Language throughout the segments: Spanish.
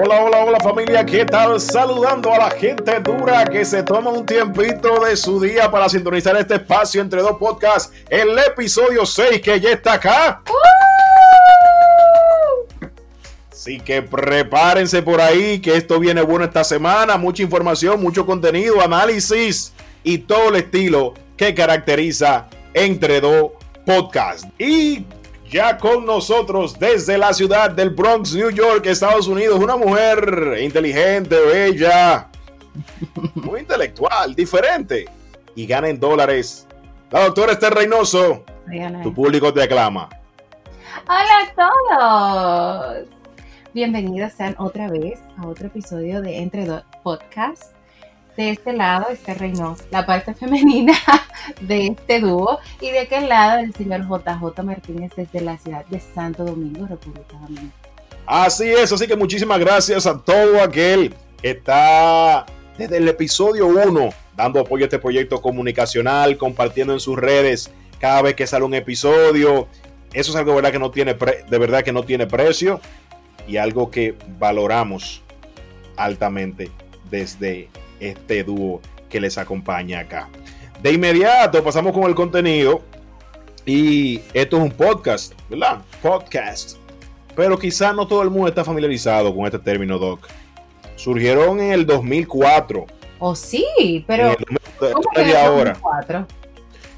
Hola, hola, hola familia, ¿qué tal? Saludando a la gente dura que se toma un tiempito de su día para sintonizar este espacio entre dos podcasts, el episodio 6 que ya está acá. Así que prepárense por ahí, que esto viene bueno esta semana, mucha información, mucho contenido, análisis y todo el estilo que caracteriza entre dos podcasts. Y ya con nosotros desde la ciudad del Bronx, New York, Estados Unidos, una mujer inteligente, bella, muy intelectual, diferente y gana en dólares. La doctora Esther Reynoso, tu público te aclama. Hola a todos. Bienvenidos sean otra vez a otro episodio de Entre Dos Podcast de este lado está Reynoso, la parte femenina de este dúo, y de aquel lado el señor JJ Martínez desde la ciudad de Santo Domingo, República Dominicana. Así es, así que muchísimas gracias a todo aquel que está desde el episodio 1 dando apoyo a este proyecto comunicacional, compartiendo en sus redes cada vez que sale un episodio. Eso es algo verdad que no tiene de verdad que no tiene precio y algo que valoramos altamente desde este dúo que les acompaña acá. De inmediato pasamos con el contenido y esto es un podcast, ¿verdad? Podcast. Pero quizás no todo el mundo está familiarizado con este término, Doc. Surgieron en el 2004. Oh, sí, pero... En ahora.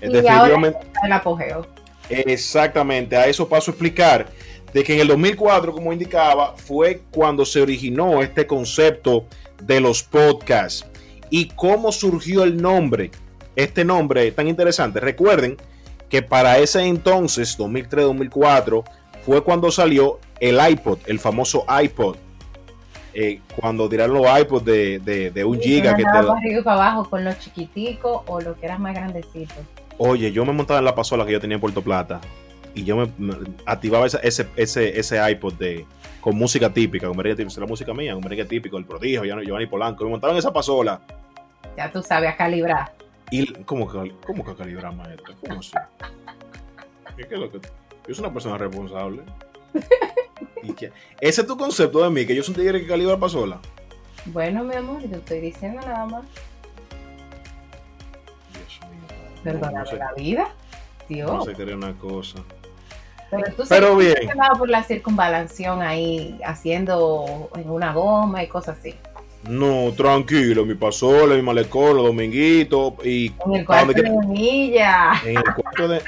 Y ahora el apogeo. Exactamente, a eso paso a explicar de que en el 2004, como indicaba, fue cuando se originó este concepto de los podcasts y cómo surgió el nombre. Este nombre tan interesante. Recuerden que para ese entonces, 2003-2004, fue cuando salió el iPod, el famoso iPod. Eh, cuando dirán los iPods de, de, un giga que te para arriba para abajo con los chiquiticos o lo que era más grandecito. Oye, yo me montaba en la pasola que yo tenía en Puerto Plata y yo me, activaba ese, ese, ese, iPod de, con música típica, con merengue típico, la música mía, con merengue típico, el prodigio, Giovanni Polanco, me montaban en esa pasola. Ya tú sabes a calibrar. Y, ¿cómo, cómo que a calibrar, maestro? ¿Cómo así? ¿Qué, es lo que, yo soy una persona responsable. ¿Y Ese es tu concepto de mí, que yo soy un tigre que calibra pasola. Bueno, mi amor, te estoy diciendo nada más. Dios mío. Perdóname la vida. Dios. No sé qué una cosa. Pero tú Pero bien. por la circunvalación ahí, haciendo en una goma y cosas así. No, tranquilo, mi pasola, mi malecón, los dominguitos y... En el cuarto de Milla. En el cuarto de...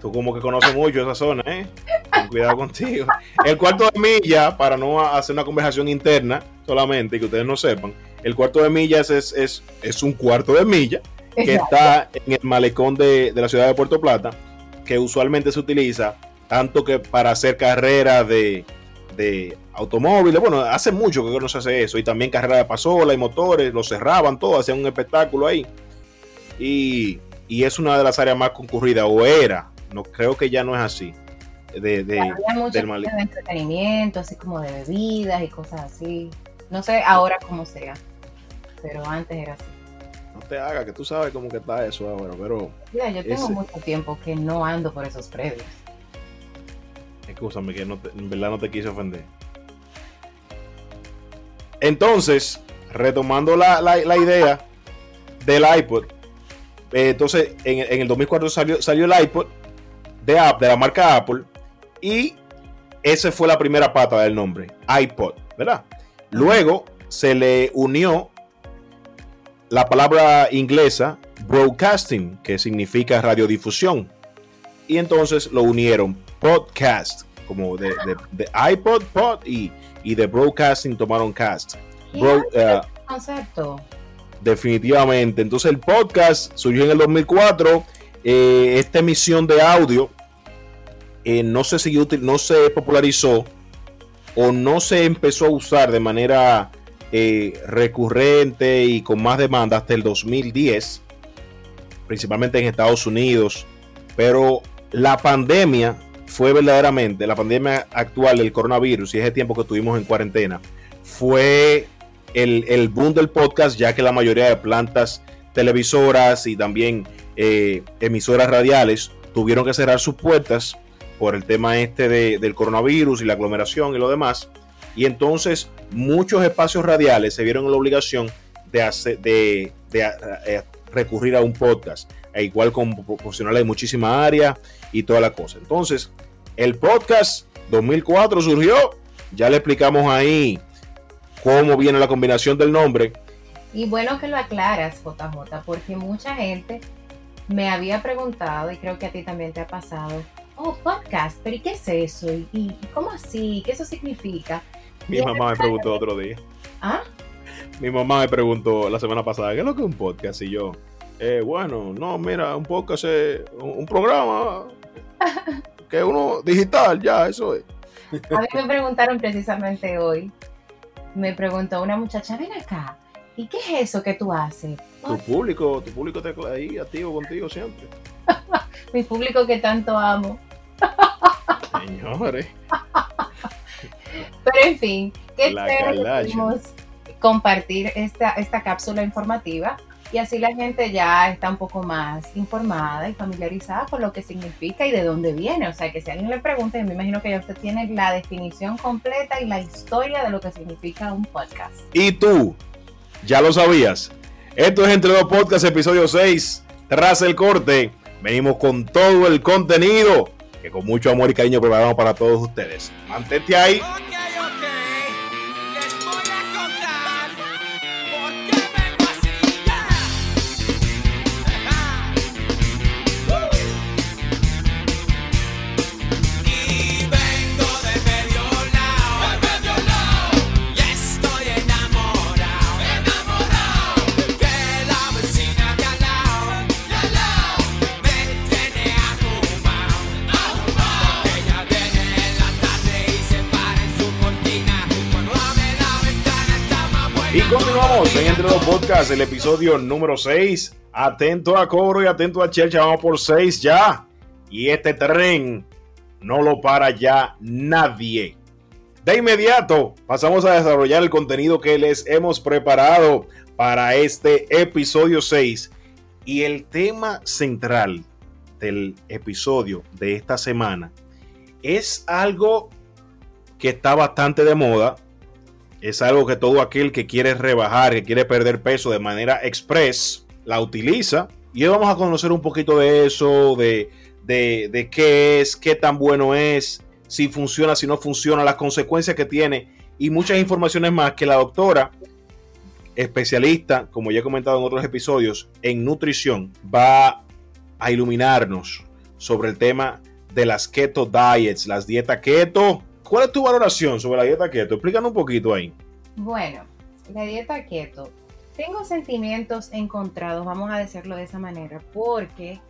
Tú como que conoces mucho esa zona, ¿eh? Ten cuidado contigo. El cuarto de milla, para no hacer una conversación interna solamente, que ustedes no sepan, el cuarto de millas es, es, es un cuarto de milla que está en el malecón de, de la ciudad de Puerto Plata que usualmente se utiliza tanto que para hacer carreras de, automóviles. Bueno, hace mucho que no se hace eso. Y también carreras de pasola y motores, lo cerraban todo, hacían un espectáculo ahí. Y, es una de las áreas más concurridas, o era, no creo que ya no es así. De, de, del de entretenimiento, así como de bebidas y cosas así. No sé ahora cómo sea, pero antes era así no te haga, que tú sabes cómo que está eso ahora, pero... Mira, yo tengo mucho tiempo que no ando por esos predios. Escúchame, que no en verdad no te quise ofender. Entonces, retomando la, idea del iPod, eh, entonces en, el 2004 salió, salió el iPod de, de la marca Apple y esa fue la primera pata del nombre, iPod, ¿verdad? Luego se le unió la palabra inglesa broadcasting, que significa radiodifusión. Y entonces lo unieron podcast, como de, iPod, pod, y, y, de broadcasting tomaron cast. Uh, concepto. Definitivamente. Entonces el podcast surgió en el 2004. Eh, esta emisión de audio eh, no se siguió, no se popularizó o no se empezó a usar de manera eh, recurrente y con más demanda hasta el 2010, principalmente en Estados Unidos. Pero la pandemia fue verdaderamente, la pandemia actual del coronavirus y ese tiempo que tuvimos en cuarentena, fue el, el boom del podcast, ya que la mayoría de plantas televisoras y también eh, emisoras radiales tuvieron que cerrar sus puertas por el tema este del coronavirus y la aglomeración y lo demás. Y entonces muchos espacios radiales se vieron en la obligación de, hacer, de, eh, recurrir a un podcast, e igual con profesionales de muchísimas áreas y toda la cosa. Entonces, el podcast 2004 surgió, ya le explicamos ahí cómo viene la combinación del nombre. Y bueno que lo aclaras, JJ, porque mucha gente me había preguntado, y creo que a ti también te ha pasado, oh, podcast, pero ¿y qué es eso? ¿Y, cómo así? ¿Qué eso significa? Mi mamá me preguntó otro día. ¿Ah? Mi mamá me preguntó la semana pasada, ¿qué es lo que es un podcast? Y yo, eh, bueno, no, mira, un podcast es un, programa que uno digital, ya, eso es. A mí me preguntaron precisamente hoy, me preguntó una muchacha, ven acá, ¿y qué es eso que tú haces? Tu público, tu público está ahí activo contigo siempre. Mi público que tanto amo. Señores. Pero en fin, ¿qué podemos compartir esta, esta cápsula informativa y así la gente ya está un poco más informada y familiarizada con lo que significa y de dónde viene. O sea, que si alguien le pregunta, me imagino que ya usted tiene la definición completa y la historia de lo que significa un podcast. ¿Y tú? ¿Ya lo sabías? Esto es Entre dos Podcasts, episodio 6. Tras el corte, venimos con todo el contenido que con mucho amor y cariño preparamos para todos ustedes. Mantente ahí. Continuamos en Entre los Podcasts, el episodio número 6. Atento a Coro y atento a Chelcha, vamos por 6 ya. Y este tren no lo para ya nadie. De inmediato pasamos a desarrollar el contenido que les hemos preparado para este episodio 6. Y el tema central del episodio de esta semana es algo que está bastante de moda es algo que todo aquel que quiere rebajar, que quiere perder peso de manera express, la utiliza. Y hoy vamos a conocer un poquito de eso, de, de, qué es, qué tan bueno es, si funciona, si no funciona, las consecuencias que tiene y muchas informaciones más que la doctora, especialista, como ya he comentado en otros episodios, en nutrición, va a iluminarnos sobre el tema de las keto diets, las dietas keto ¿Cuál es tu valoración sobre la dieta keto? Explícanos un poquito ahí. Bueno, la dieta keto. Tengo sentimientos encontrados, vamos a decirlo de esa manera, porque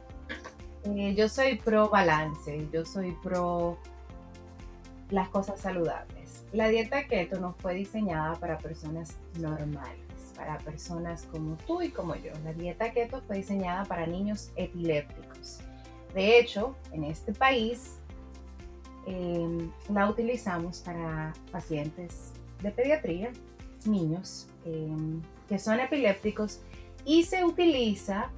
eh, yo soy pro balance, yo soy pro las cosas saludables. La dieta keto no fue diseñada para personas normales, para personas como tú y como yo. La dieta keto fue diseñada para niños epilépticos. De hecho, en este país Em, la utilizamos para pacientes de pediatría, niños em, que son epilépticos y se utiliza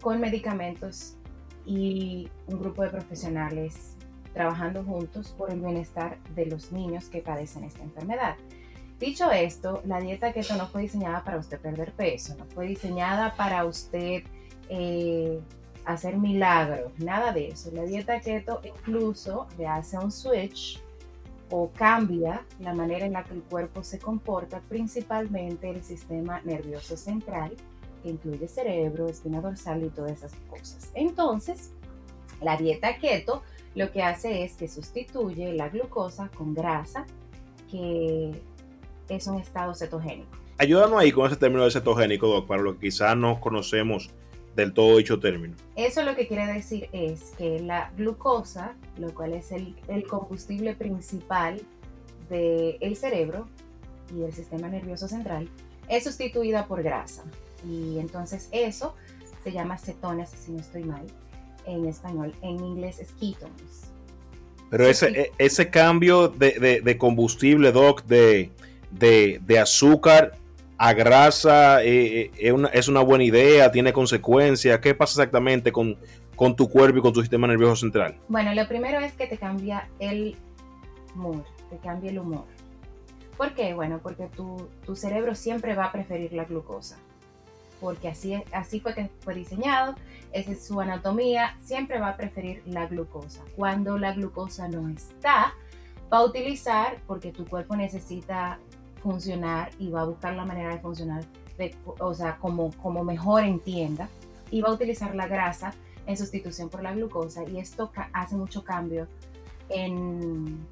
con medicamentos y un grupo de profesionales trabajando juntos por el bienestar de los niños que padecen esta enfermedad. Dicho esto, la dieta keto no fue diseñada para usted perder peso, no fue diseñada para usted eh, hacer milagros, nada de eso. La dieta keto incluso le hace un switch o cambia la manera en la que el cuerpo se comporta, principalmente el sistema nervioso central, que incluye cerebro, espina dorsal y todas esas cosas. Entonces, la dieta keto lo que hace es que sustituye la glucosa con grasa, que es un estado cetogénico. Ayúdanos ahí con ese término de cetogénico, para lo que quizás no conocemos del todo dicho término. Eso lo que quiere decir es que la glucosa, lo cual es el, combustible principal del cerebro y el sistema nervioso central, es sustituida por grasa. Y entonces eso se llama cetonas, si no estoy mal, en español. En inglés es ketones. Pero ese, e, ese cambio de, combustible, Doc, de, de azúcar a grasa eh, eh, es, una, buena idea, tiene consecuencias. ¿Qué pasa exactamente con, con tu cuerpo y con tu sistema nervioso central? Bueno, lo primero es que te cambia el humor, te cambia el humor. ¿Por qué? Bueno, porque tu, tu cerebro siempre va a preferir la glucosa porque así, así fue que fue diseñado, esa es su anatomía, siempre va a preferir la glucosa. Cuando la glucosa no está, va a utilizar, porque tu cuerpo necesita funcionar y va a buscar la manera de funcionar, o sea, como, como mejor entienda, y va a utilizar la grasa en sustitución por la glucosa y esto hace mucho cambio en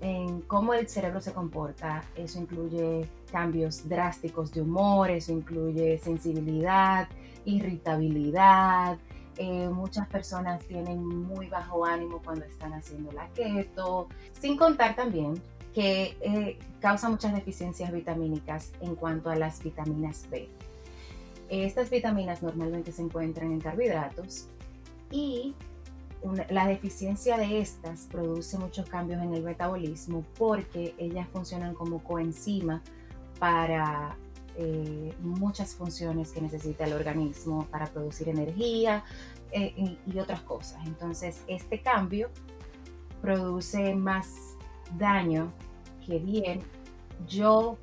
en cómo el cerebro se comporta. Eso incluye cambios drásticos de humor, eso incluye sensibilidad, irritabilidad. Eh, muchas personas tienen muy bajo ánimo cuando están haciendo la keto, sin contar también que eh, causa muchas deficiencias vitamínicas en cuanto a las vitaminas B. Estas vitaminas normalmente se encuentran en carbohidratos y la deficiencia de estas produce muchos cambios en el metabolismo porque ellas funcionan como coenzima para eh, muchas funciones que necesita el organismo para producir energía eh, y, otras cosas. Entonces, este cambio produce más daño que bien. Yo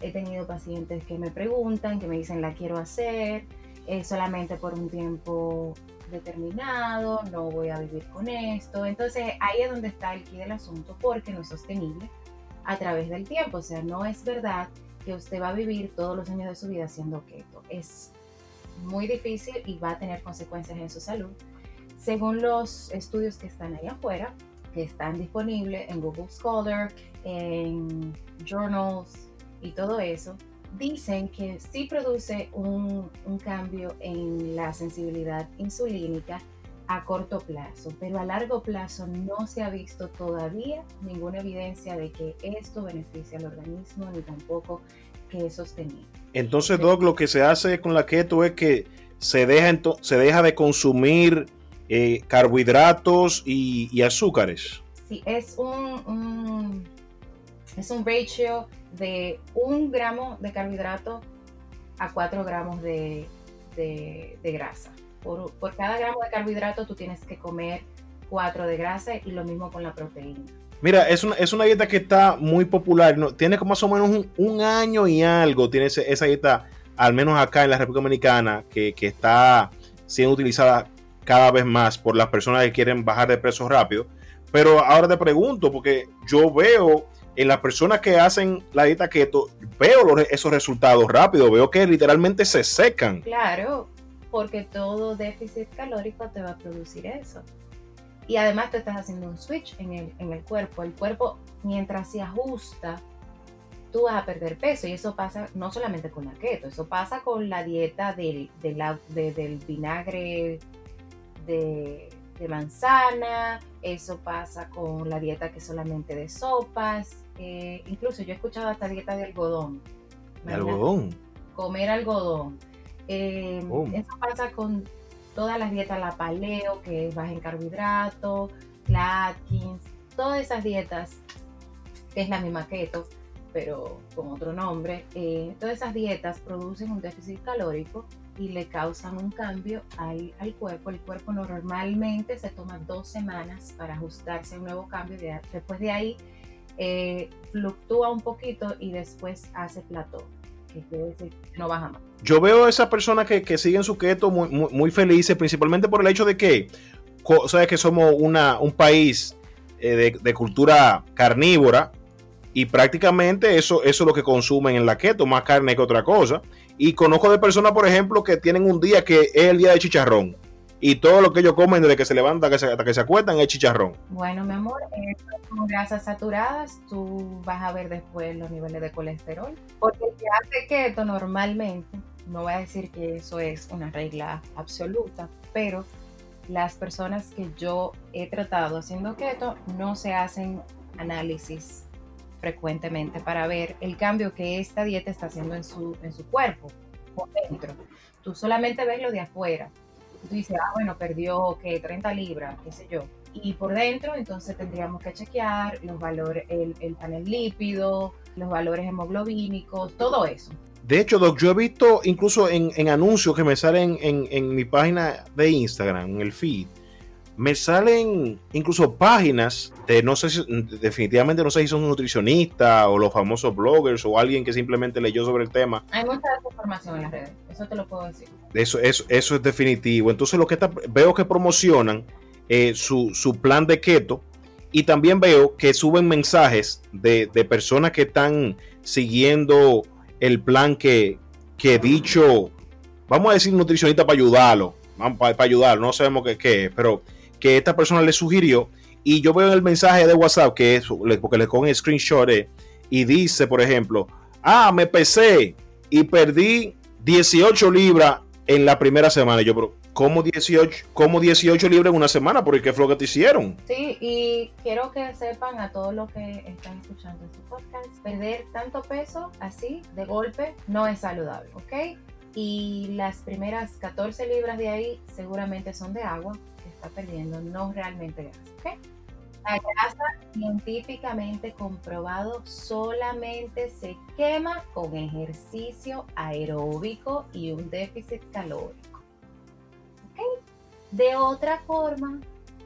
he tenido pacientes que me preguntan, que me dicen la quiero hacer, eh, solamente por un tiempo determinado, no voy a vivir con esto. Entonces ahí es donde está el quid del asunto porque no es sostenible a través del tiempo. O sea, no es verdad que usted va a vivir todos los años de su vida siendo keto. Es muy difícil y va a tener consecuencias en su salud. Según los estudios que están ahí afuera, que están disponibles en Google Scholar, en journals y todo eso, dicen que sí produce un, cambio en la sensibilidad insulínica a corto plazo, pero a largo plazo no se ha visto todavía ninguna evidencia de que esto beneficia al organismo ni tampoco que es sostenible. Entonces, Doc, lo que se hace con la keto es que se deja, se deja de consumir eh, carbohidratos y, azúcares. Sí, es un, es un ratio de un gramo de carbohidrato a 4 gramos de, grasa. Por, cada gramo de carbohidrato tú tienes que comer 4 de grasa y lo mismo con la proteína. Mira, es una, es una dieta que está muy popular, ¿no? tiene como más o menos un, año y algo, tiene esa dieta, al menos acá en la República Dominicana, que, que, está siendo utilizada cada vez más por las personas que quieren bajar de peso rápido. Pero ahora te pregunto, porque yo veo en las personas que hacen la dieta keto, veo esos resultados rápidos, veo que literalmente se secan. Claro, porque todo déficit calórico te va a producir eso. Y además te estás haciendo un switch en el, en el cuerpo. El cuerpo, mientras se ajusta, tú vas a perder peso. Y eso pasa no solamente con la keto, eso pasa con la dieta del, del vinagre de, de manzana, eso pasa con la dieta que solamente de sopas, eh, incluso yo he escuchado hasta dieta de algodón. ¿De algodón? Comer algodón. Eh, eso pasa con todas las dietas, la paleo, que es baja en carbohidratos, la Atkins, todas esas dietas, que es la misma keto, pero con otro nombre, eh, todas esas dietas producen un déficit calórico y le causan un cambio al, al, cuerpo. El cuerpo normalmente se toma dos semanas para ajustarse a un nuevo cambio. después de ahí eh, fluctúa un poquito y después hace plató, que quiere decir no baja más. Yo veo a esas personas que, que siguen su keto muy, muy, felices, principalmente por el hecho de que, sabes que somos una, un país eh, de, de, cultura carnívora y prácticamente eso, eso es lo que consumen en la keto, más carne que otra cosa. Y conozco de personas, por ejemplo, que tienen un día que es el día de chicharrón y todo lo que ellos comen desde que se levantan hasta que se acuestan es chicharrón. Bueno, mi amor, con grasas saturadas, tú vas a ver después los niveles de colesterol. Porque el que hace keto normalmente, no voy a decir que eso es una regla absoluta, pero las personas que yo he tratado haciendo keto no se hacen análisis frecuentemente para ver el cambio que esta dieta está haciendo en su, en su cuerpo, por dentro. Tú solamente ves lo de afuera, tú dices, ah, bueno, perdió que 30 libras, qué sé yo. Y por dentro, entonces tendríamos que chequear los valores, el, panel lípido, los valores hemoglobínicos, todo eso. De hecho, Doc, yo he visto incluso en, anuncios que me salen en, mi página de Instagram, en el feed, me salen incluso páginas de no sé si, definitivamente no sé si son nutricionistas o los famosos bloggers o alguien que simplemente leyó sobre el tema. Hay mucha información en las redes, eso te lo puedo decir. Eso, eso, eso es definitivo. Entonces lo que está, veo que promocionan eh, su, su, plan de keto y también veo que suben mensajes de, de personas que están siguiendo el plan que, que dicho, vamos a decir nutricionista para ayudarlo, para, para ayudarlo, no sabemos qué, qué pero que esta persona le sugirió. Y yo veo el mensaje de WhatsApp que es, porque le con el screenshot eh, y dice, por ejemplo, ah, me pesé y perdí 18 libras en la primera semana. yo, pero, ¿cómo 18, cómo 18 libras en una semana? Porque qué fue lo que te hicieron. Sí, y quiero que sepan a todos los que están escuchando este podcast, perder tanto peso así, de golpe, no es saludable, ¿ok? Y las primeras 14 libras de ahí seguramente son de agua, está perdiendo, no realmente grasa. ¿okay? La grasa científicamente comprobado solamente se quema con ejercicio aeróbico y un déficit calórico. ¿Okay? De otra forma,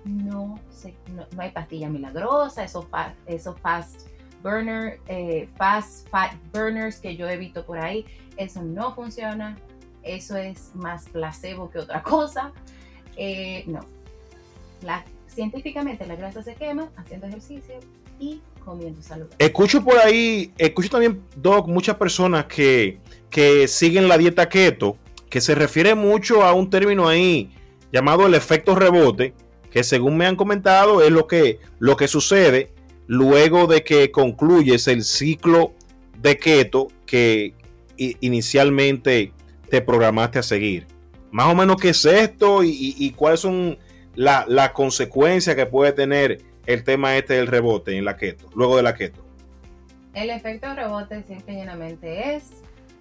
no, se, no, hay pastilla milagrosa, esos, eso fast burner, eh, fast burners que yo evito por ahí, eso no funciona, eso es más placebo que otra cosa. Eh, no, científicamente la grasa se quema haciendo ejercicio y comiendo saludable. Escucho por ahí, escucho también, Doc, muchas personas que, que siguen la dieta keto, que se refiere mucho a un término ahí llamado el efecto rebote, que según me han comentado es lo que, lo que sucede luego de que concluyes el ciclo de keto que inicialmente te programaste a seguir. Más o menos qué es esto y, y cuáles son la, la consecuencia que puede tener el tema este del rebote en la keto, luego de la keto? El efecto rebote simple y llenamente es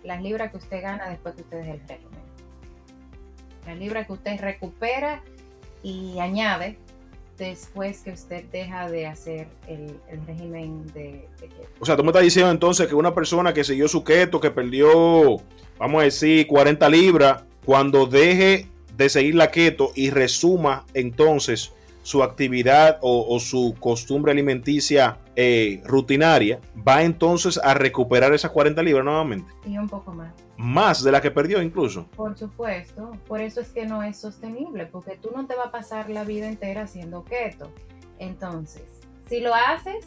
las libras que usted gana después que usted deje el régimen. Las libras que usted recupera y añade después que usted deja de hacer el, régimen de, de, keto. O sea, tú me estás diciendo entonces que una persona que siguió su keto, que perdió, vamos a decir, 40 libras, cuando deje de seguir la keto y resuma entonces su actividad o, su costumbre alimenticia eh, rutinaria, va entonces a recuperar esas 40 libras nuevamente. Y un poco más. Más de la que perdió incluso. Por supuesto, por eso es que no es sostenible, porque tú no te vas a pasar la vida entera haciendo keto. Entonces, si lo haces,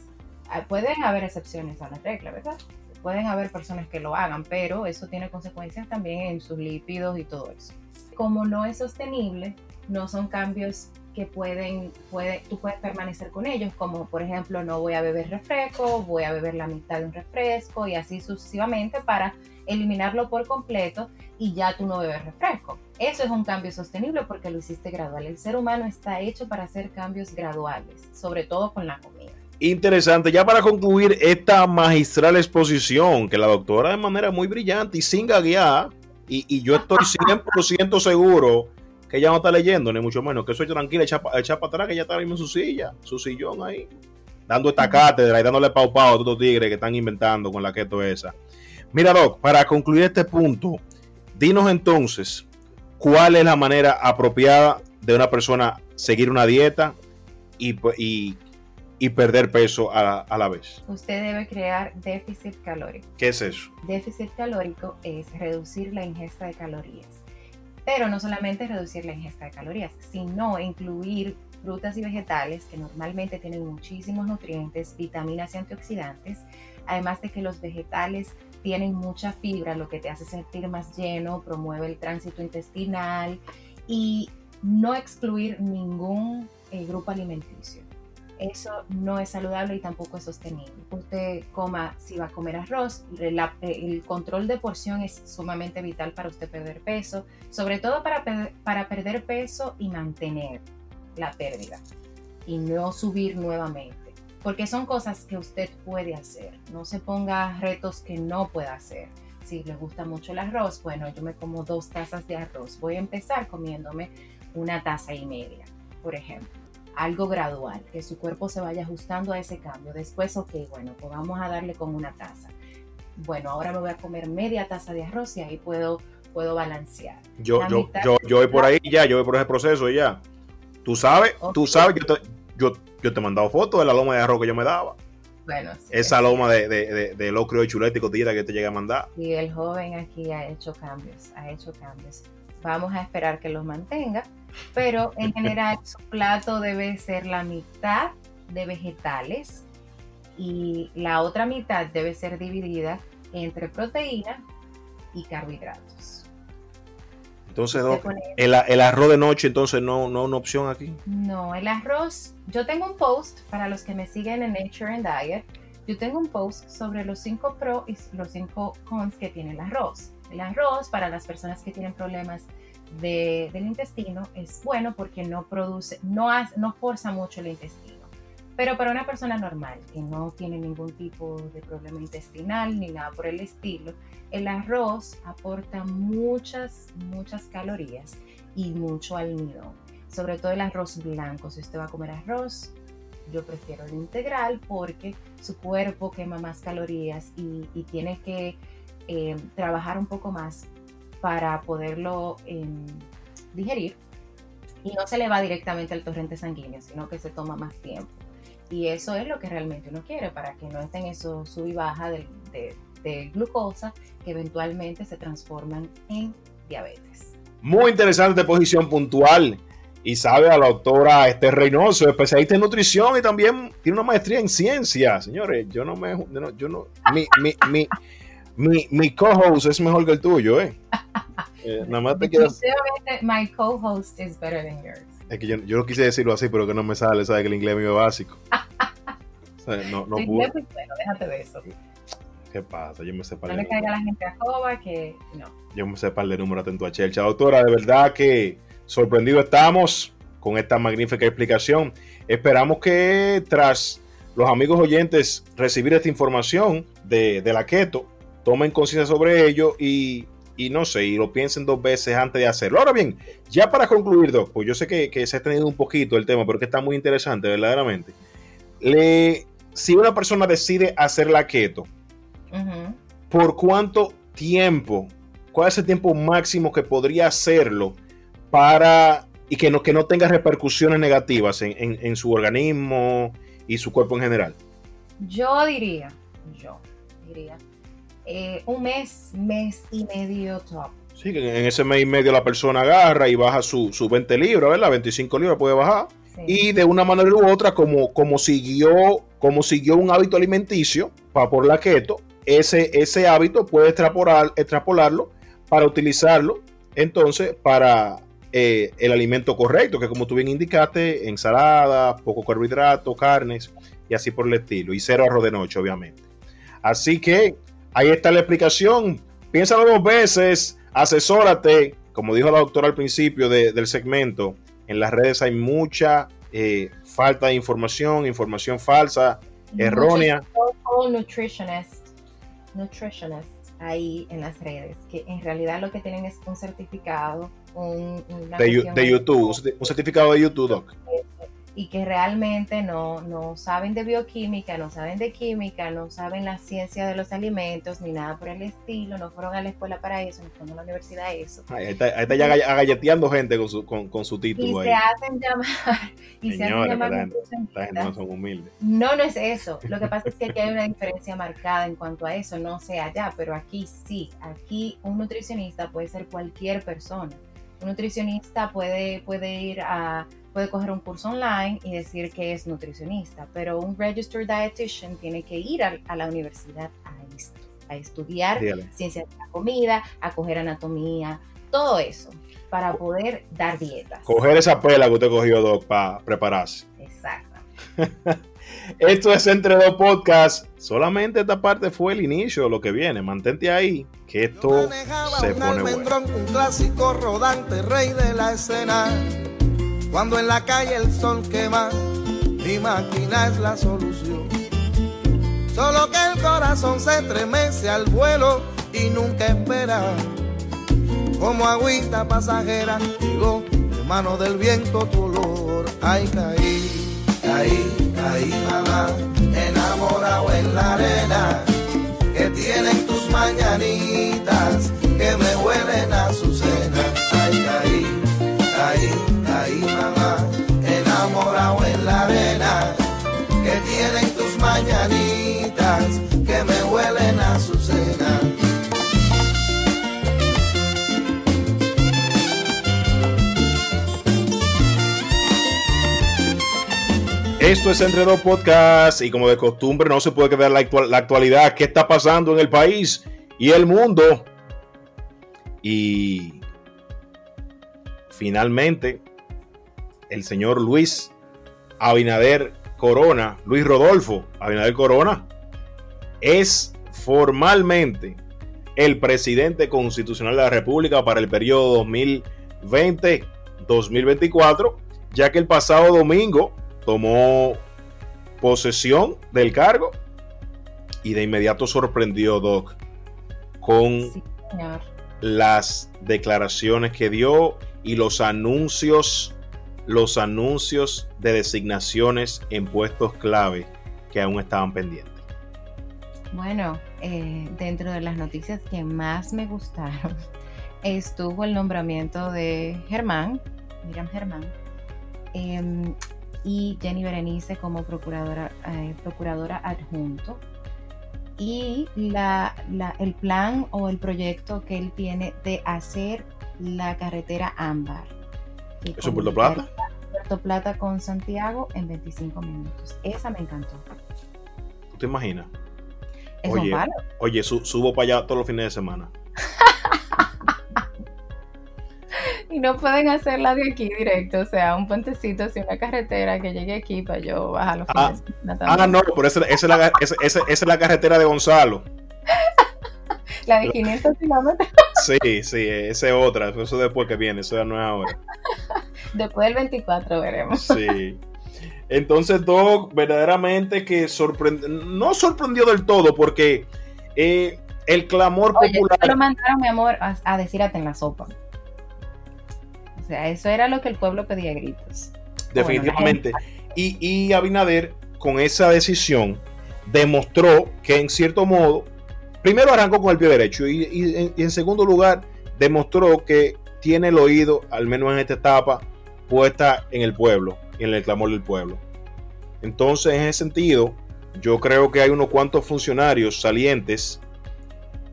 ah, pueden haber excepciones a la regla, ¿verdad? Pueden haber personas que lo hagan, pero eso tiene consecuencias también en sus lípidos y todo eso como no es sostenible, no son cambios que pueden, puede, tú puedes permanecer con ellos, como por ejemplo no voy a beber refresco, voy a beber la mitad de un refresco y así sucesivamente para eliminarlo por completo y ya tú no bebes refresco. Eso es un cambio sostenible porque lo hiciste gradual. El ser humano está hecho para hacer cambios graduales, sobre todo con la comida. Interesante, ya para concluir esta magistral exposición que la doctora de manera muy brillante y sin gaguear y, yo estoy 100% seguro que ella no está leyendo, ni mucho menos, que eso es tranquila, echa, para atrás, que ella está mismo en su silla, su sillón ahí, dando esta cátedra y dándole pau pau a todos los tigres que están inventando con la keto esa. Mira, Doc, para concluir este punto, dinos entonces cuál es la manera apropiada de una persona seguir una dieta y, y y perder peso a, la vez. Usted debe crear déficit calórico. ¿Qué es eso? Déficit calórico es reducir la ingesta de calorías. Pero no solamente reducir la ingesta de calorías, sino incluir frutas y vegetales que normalmente tienen muchísimos nutrientes, vitaminas y antioxidantes, además de que los vegetales tienen mucha fibra, lo que te hace sentir más lleno, promueve el tránsito intestinal y no excluir ningún eh, grupo alimenticio eso no es saludable y tampoco es sostenible. Usted coma, si va a comer arroz, el control de porción es sumamente vital para usted perder peso, sobre todo para, para perder peso y mantener la pérdida y no subir nuevamente. Porque son cosas que usted puede hacer. No se ponga retos que no pueda hacer. Si le gusta mucho el arroz, bueno, yo me como dos tazas de arroz. Voy a empezar comiéndome una taza y media, por ejemplo algo gradual, que su cuerpo se vaya ajustando a ese cambio. Después, ok, bueno, pues vamos a darle con una taza. Bueno, ahora me voy a comer media taza de arroz y ahí puedo, puedo balancear. Yo, yo, yo, yo voy por ahí ya, yo voy por ese proceso ya. Tú sabes, tú sabes, yo te, yo, yo te he mandado fotos de la loma de arroz que yo me daba. Bueno, sí, Esa loma de, de, de, de locrio de chuleta y que te llega a mandar. Y el joven aquí ha hecho cambios, ha hecho cambios. Vamos a esperar que los mantenga, pero en general su plato debe ser la mitad de vegetales y la otra mitad debe ser dividida entre proteína y carbohidratos. Entonces, Doc, el, el arroz de noche, entonces no, no una opción aquí. No, el arroz. Yo tengo un post para los que me siguen en Nature and Diet. Yo tengo un post sobre los 5 pro y los 5 cons que tiene el arroz. El arroz para las personas que tienen problemas de- del intestino es bueno porque no produce, no, hace- no forza mucho el intestino. Pero para una persona normal que no tiene ningún tipo de problema intestinal ni nada por el estilo, el arroz aporta muchas, muchas calorías y mucho almidón sobre todo el arroz blanco. Si usted va a comer arroz, yo prefiero el integral porque su cuerpo quema más calorías y, y tiene que eh, trabajar un poco más para poderlo em, digerir y no se le va directamente al torrente sanguíneo, sino que se toma más tiempo. Y eso es lo que realmente uno quiere para que no estén esos sub y baja de, glucosa que eventualmente se transforman en diabetes. Muy interesante posición puntual. Y sabe a la doctora Esther Reynoso, especialista en nutrición y también tiene una maestría en ciencia. Señores, yo no me. yo no- mi, mi, mi, mi co-host es mejor que el tuyo, ¿eh? Eh, nada más te quiero. Definitivamente, my co-host is better than yours. Es que yo, yo no quise decirlo así, pero que no me sale, ¿sabes? Que el inglés mío es básico. O sea, no, no pude. pues, bueno, déjate de eso. ¿Qué pasa? Yo me sé par No le caiga la gente a joba que no. Yo me sé par de números atento a Chelcha. Doctora, de verdad que sorprendido estamos con esta magnífica explicación. Esperamos que tras los amigos oyentes recibir esta información de, de la keto, tomen conciencia sobre ello y, y no sé, y lo piensen dos veces antes de hacerlo. Ahora bien, ya para concluir, Doc, pues yo sé que, que se ha tenido un poquito el tema, pero que está muy interesante, verdaderamente. Le, si una persona decide hacer la keto. ¿por cuánto tiempo? ¿Cuál es el tiempo máximo que podría hacerlo para y que no, que no tenga repercusiones negativas en, en- en su organismo y su cuerpo en general? Yo diría, yo diría, eh, un mes, mes y medio top. Sí, que en ese mes y medio la persona agarra y baja su, su 20 libras, ¿verdad? 25 libras puede bajar. Sí. Y de una manera u otra, como, como, siguió, como siguió un hábito alimenticio para por la keto, ese, ese hábito puede extrapolar, extrapolarlo para utilizarlo entonces para eh, el alimento correcto, que como tú bien indicaste, ensalada, poco carbohidrato, carnes y así por el estilo. Y cero arroz de noche, obviamente. Así que ahí está la explicación. Piénsalo dos veces, asesórate, como dijo la doctora al principio de- del segmento, en las redes hay mucha eh, falta de información, información falsa, errónea. Nutritionists ahí en las redes, que en realidad lo que tienen es un certificado, un, una de, de YouTube, un certificado de YouTube, Doc. Y que realmente no, no saben de bioquímica, no saben de química, no saben la ciencia de los alimentos, ni nada por el estilo, no fueron a la escuela para eso, no fueron a la universidad a eso. Ahí está, ahí está ya gall- agalleteando gente con su, con, con su Y título ahí. se hacen llamar, y se hacen Señores, llamar gente no son humildes. No, no es eso. Lo que pasa es que aquí hay una diferencia marcada en cuanto a eso. No sé allá, pero aquí sí. Aquí un nutricionista puede ser cualquier persona. Un nutricionista puede, puede ir a, puede coger un curso online y decir que es nutricionista, pero un registered dietitian tiene que ir a, a la universidad a, a estudiar Dígale. ciencia de la comida, a coger anatomía, todo eso, para poder dar dietas. Coger esa pela que usted cogió, Doc, para prepararse. Exacto. Esto es Entre Dos Podcasts. Solamente esta parte fue el inicio de lo que viene. Mantente ahí, que esto se un pone bueno. un clásico rodante, rey de la escena. Cuando en la calle el sol quema, mi máquina es la solución. Solo que el corazón se estremece al vuelo y nunca espera. Como agüita pasajera, llegó de mano del viento tu olor. Ay, caí, caí, caí, mamá, enamorado en la arena que tienen tus mañanitas que me huelen Esto es Entre Dos Podcast y como de costumbre no se puede quedar la, actual, la actualidad, qué está pasando en el país y el mundo. Y finalmente el señor Luis Abinader Corona, Luis Rodolfo Abinader Corona, es formalmente el presidente constitucional de la República para el periodo 2020-2024, ya que el pasado domingo tomó posesión del cargo y de inmediato sorprendió Doc con Sí, las declaraciones que dio y los anuncios, los anuncios de designaciones en puestos clave que aún estaban pendientes. Bueno, eh, dentro de las noticias que más me gustaron estuvo el nombramiento de Germán, Miriam Germán, em, y Jenny Berenice como procuradora, eh, procuradora adjunto. Y la, la- el plan o el proyecto que él tiene de hacer la carretera Ámbar. ¿Eso en Puerto Plata? Puerto Plata con Santiago en 25 minutos. Esa me encantó. ¿Tú te imaginas? Es Oye. Oye, su- subo para allá todos los fines de semana. Y no pueden hacerla de aquí directo, o sea, un puentecito, así una carretera que llegue aquí para yo bajar los Ah, fines Ah, no, pero esa, esa es la, esa- esa- esa es la carretera de Gonzalo. La de 500 kilómetros Sí, sí, esa es otra. Eso después que viene, eso ya no es ahora. después del 24 veremos. Sí. Entonces, Doc, verdaderamente que sorprendió, no sorprendió del todo, porque eh, el clamor Oye, popular. lo mandaron, mi amor, a, a en la sopa. O sea, eso era lo que el pueblo pedía a gritos. Definitivamente. Y, y Abinader, con esa decisión, demostró que en cierto modo, primero arrancó con el pie derecho y, y en, y en segundo lugar, demostró que tiene el oído, al menos en esta etapa, puesta en el pueblo, en el clamor del pueblo. Entonces, en ese sentido, yo creo que hay unos cuantos funcionarios salientes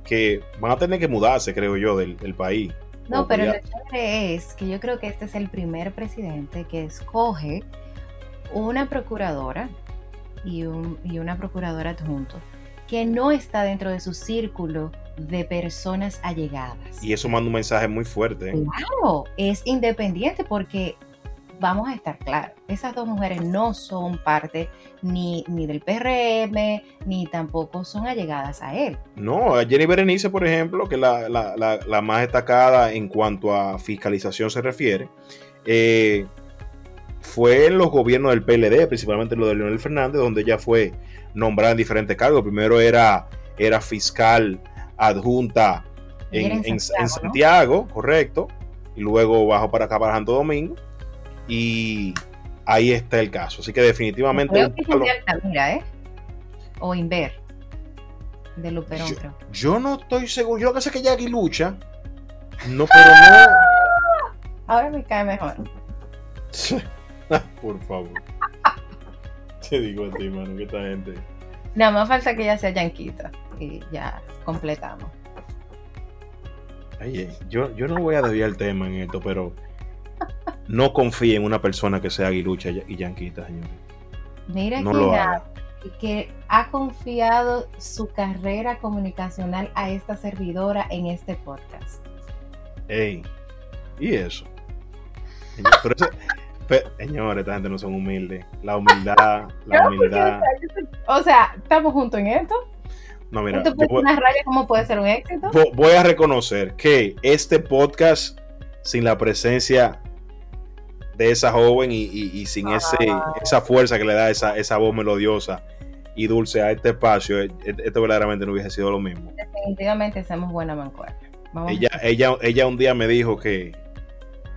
que van a tener que mudarse, creo yo, del, del país. No, pero lo chévere es que yo creo que este es el primer presidente que escoge una procuradora y, un- y una procuradora adjunto que no está dentro de su círculo de personas allegadas. Y eso manda un mensaje muy fuerte. ¿eh? Claro, es independiente porque vamos a estar claros, esas dos mujeres no son parte ni, ni del PRM, ni tampoco son allegadas a él. No, a Jenny Berenice, por ejemplo, que es la, la- la- la más destacada en cuanto a fiscalización se refiere, eh, fue en los gobiernos del PLD, principalmente lo de Leonel Fernández, donde ella fue nombrada en diferentes cargos. Primero era, era fiscal adjunta en, en en- Santiago, en ¿no? Santiago, correcto, y luego bajó para acá, para Santo Domingo, y ahí está el caso. Así que definitivamente... Creo un que es palo- de Altamira, ¿eh? O Inver. De Luperón, creo. Yo no estoy seguro. Yo lo que sé es que Jackie lucha. No, pero no. Ahora me cae mejor. Por favor. Te digo a ti, mano, que esta gente. Nada más falta que ella sea yanquita. Y ya completamos. Oye, yo, yo no voy a desviar el tema en esto, pero no confíe en una persona que sea aguilucha y yanquita, señores. Mira No lo haga. que ha confiado su carrera comunicacional a esta servidora en este podcast. Ey, ¿y eso? Pero ese- pe- señores, esta gente no son humildes. La humildad, la humildad. O sea, estamos juntos en esto. No, mira, puede voy- una raya como puede ser un éxito. Vo- voy a reconocer que este podcast, sin la presencia de esa joven y, y- y sin ese, esa fuerza que le da esa, esa voz melodiosa y dulce a este espacio, eh, eh, esto verdaderamente no hubiese sido lo mismo. Definitivamente hacemos buena mancuerna. Vamos Ella, ella, ella un día me dijo que,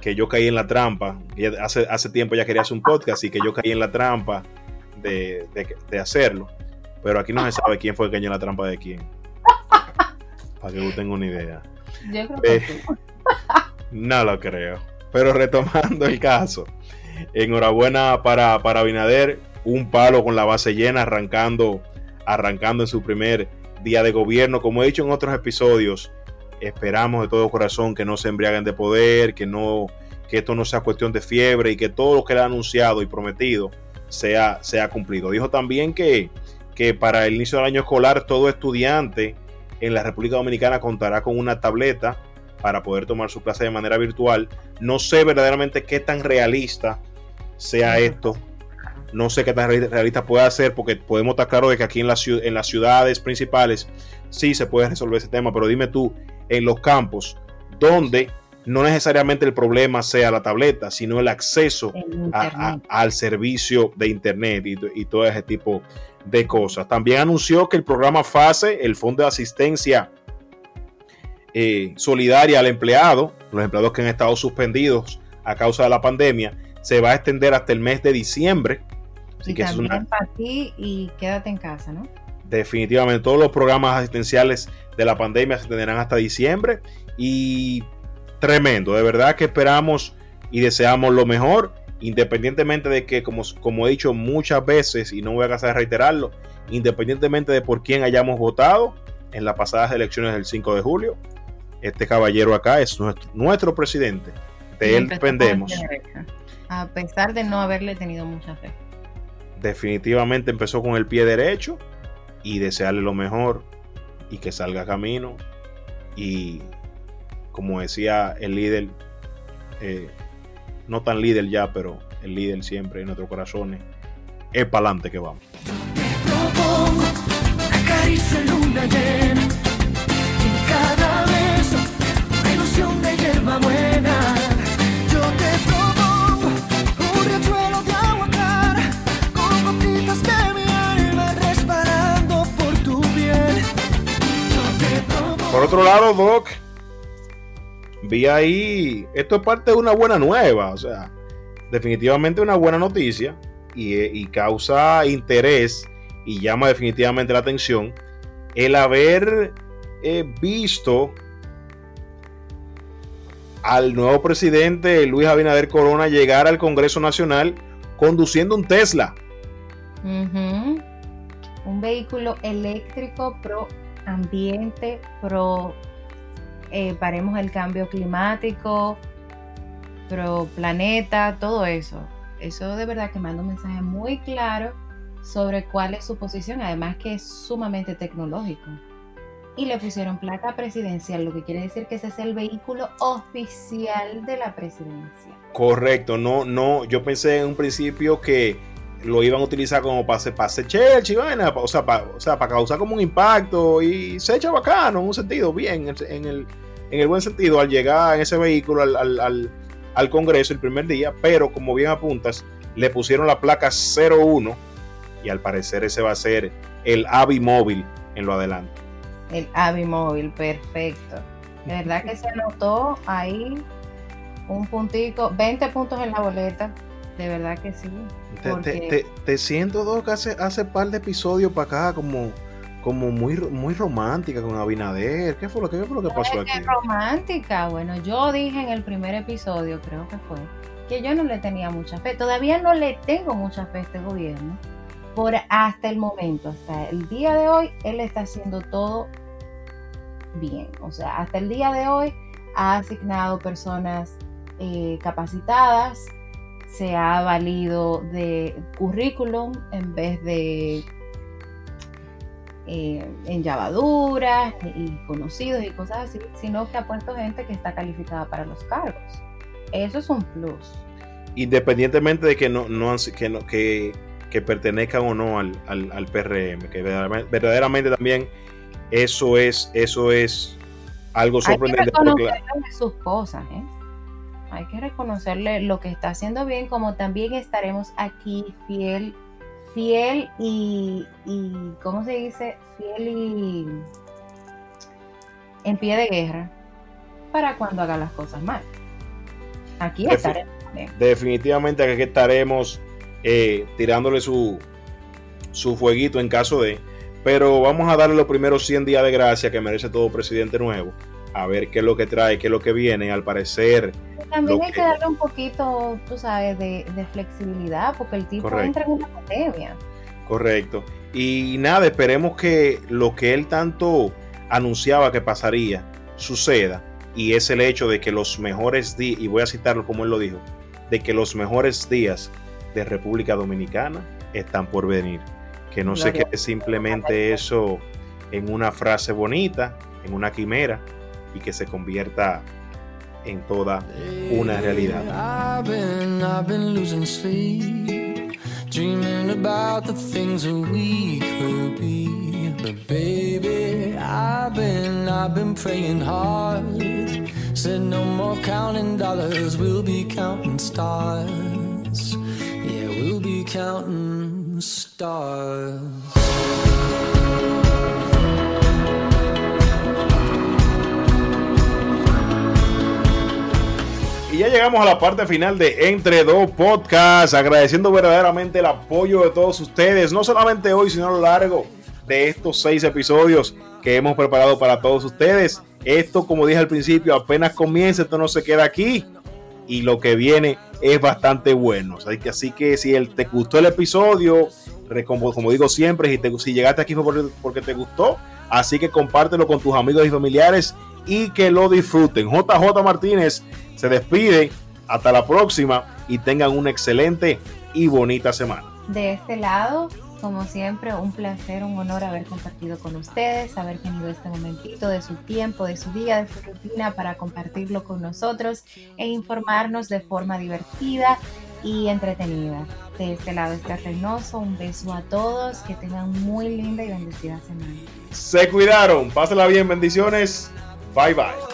que yo caí en la trampa. Ella hace, hace tiempo ya quería hacer un podcast y que yo caí en la trampa de, de- de hacerlo. Pero aquí no se sabe quién fue el que cayó en la trampa de quién. Para que usted tenga una idea. Yo creo que Eh, sí. No lo creo. Pero retomando el caso, enhorabuena para, para Abinader, un palo con la base llena, arrancando, arrancando en su primer día de gobierno. Como he dicho en otros episodios, esperamos de todo corazón que no se embriaguen de poder, que no, que esto no sea cuestión de fiebre y que todo lo que le ha anunciado y prometido sea, sea cumplido. Dijo también que, que para el inicio del año escolar todo estudiante en la República Dominicana contará con una tableta para poder tomar su clase de manera virtual. No sé verdaderamente qué tan realista sea esto. No sé qué tan realista puede ser, porque podemos estar claros de que aquí en, en las ciudades principales sí se puede resolver ese tema, pero dime tú, en los campos, donde no necesariamente el problema sea la tableta, sino el acceso al servicio de Internet y, todo ese tipo de cosas. También anunció que el programa FASE, el Fondo de Asistencia eh, Solidaria al Empleado, los empleados que han estado suspendidos a causa de la pandemia, se va a extender hasta el mes de diciembre. Así y que es una... para ti y quédate en casa, ¿no? Definitivamente, todos los programas asistenciales de la pandemia se tendrán hasta diciembre y tremendo, de verdad que esperamos y deseamos lo mejor, independientemente de que, como, como he dicho muchas veces, y no voy a cansar de reiterarlo, independientemente de por quién hayamos votado en las pasadas elecciones del 5 de julio, este caballero acá es nuestro, nuestro presidente, de él dependemos. A pesar de no haberle tenido mucha fe. Definitivamente empezó con el pie derecho y desearle lo mejor y que salga camino y como decía el líder, eh, no tan líder ya, pero el líder siempre en nuestros corazones, es para adelante que vamos. cada por otro lado, Doc, vi ahí, esto es parte de una buena nueva, o sea, definitivamente una buena noticia y, causa interés y llama definitivamente la atención el haber eh, visto al nuevo presidente Luis Abinader Corona llegar al Congreso Nacional conduciendo un Tesla. Un vehículo eléctrico pro ambiente, pro eh, paremos el cambio climático, pro planeta, todo eso. Eso de verdad que manda un mensaje muy claro sobre cuál es su posición, además que es sumamente tecnológico. Y le pusieron placa presidencial, lo que quiere decir que ese es el vehículo oficial de la presidencia. Correcto, no, no, yo pensé en un principio que lo iban a utilizar como para hacer, para o sea, para, o sea, para causar como un impacto y se echa bacano en un sentido, bien, en el, en el buen sentido, al llegar en ese vehículo al, Congreso el primer día, pero como bien apuntas, le pusieron la placa 01 y al parecer ese va a ser el AVI móvil en lo adelante. El AVI móvil, perfecto. De verdad que se notó ahí un puntico, 20 puntos en la boleta. De verdad que sí. Te, siento, dos que hace, hace par de episodios para acá, como, como muy, muy romántica con Abinader. ¿Qué fue lo que, fue lo que pasó aquí? romántica. Bueno, yo dije en el primer episodio, creo que fue, que yo no le tenía mucha fe. Todavía no le tengo mucha fe a este gobierno. Por hasta el momento, hasta el día de hoy, él está haciendo todo bien. O sea, hasta el día de hoy ha asignado personas eh, capacitadas, se ha valido de currículum en vez de eh, en llavaduras y conocidos y cosas así, sino que ha puesto gente que está calificada para los cargos. Eso es un plus. Independientemente de que no, no que, no, que, que pertenezcan o no al, al, PRM, que verdaderamente, también eso es, eso es algo sorprendente. Hay que reconocerle sus cosas, ¿eh? Hay que reconocerle lo que está haciendo bien, como también estaremos aquí fiel fiel y, ¿cómo se dice? Fiel y en pie de guerra para cuando haga las cosas mal. Aquí estaremos. Definitivamente aquí estaremos eh, tirándole su, su fueguito en caso de... Pero vamos a darle los primeros 100 días de gracia que merece todo presidente nuevo. A ver qué es lo que trae, qué es lo que viene. Al parecer también hay que, darle un poquito, tú sabes, de, flexibilidad, porque el tipo entra en una pandemia. Correcto. Y nada, esperemos que lo que él tanto anunciaba que pasaría suceda. Y es el hecho de que los mejores días, y voy a citarlo como él lo dijo, de que los mejores días de República Dominicana están por venir. Que no se quede simplemente eso en una frase bonita, en una quimera, y que se convierta en toda una realidad. I've been, I've been losing sleep, dreaming about the things that we could be. But baby, I've been, I've been praying hard. Said no more counting dollars, we'll be counting stars. Counting stars. Y ya llegamos a la parte final de Entre Dos Podcast, agradeciendo verdaderamente el apoyo de todos ustedes, no solamente hoy, sino a lo largo de estos seis episodios que hemos preparado para todos ustedes. Esto, como dije al principio, apenas comienza, esto no se queda aquí y lo que viene es bastante bueno. Así que, así que si te gustó el episodio, como, como digo siempre, si, te, llegaste aquí fue porque, porque te gustó, así que compártelo con tus amigos y familiares y que lo disfruten. JJ Martínez se despide. Hasta la próxima y tengan una excelente y bonita semana. De este lado, como siempre, un placer, un honor haber compartido con ustedes, haber tenido este momentito de su tiempo, de su día, de su rutina para compartirlo con nosotros e informarnos de forma divertida y entretenida. De este lado está Reynoso, un beso a todos, que tengan muy linda y bendecida semana. Se cuidaron, pásenla bien, bendiciones, bye bye.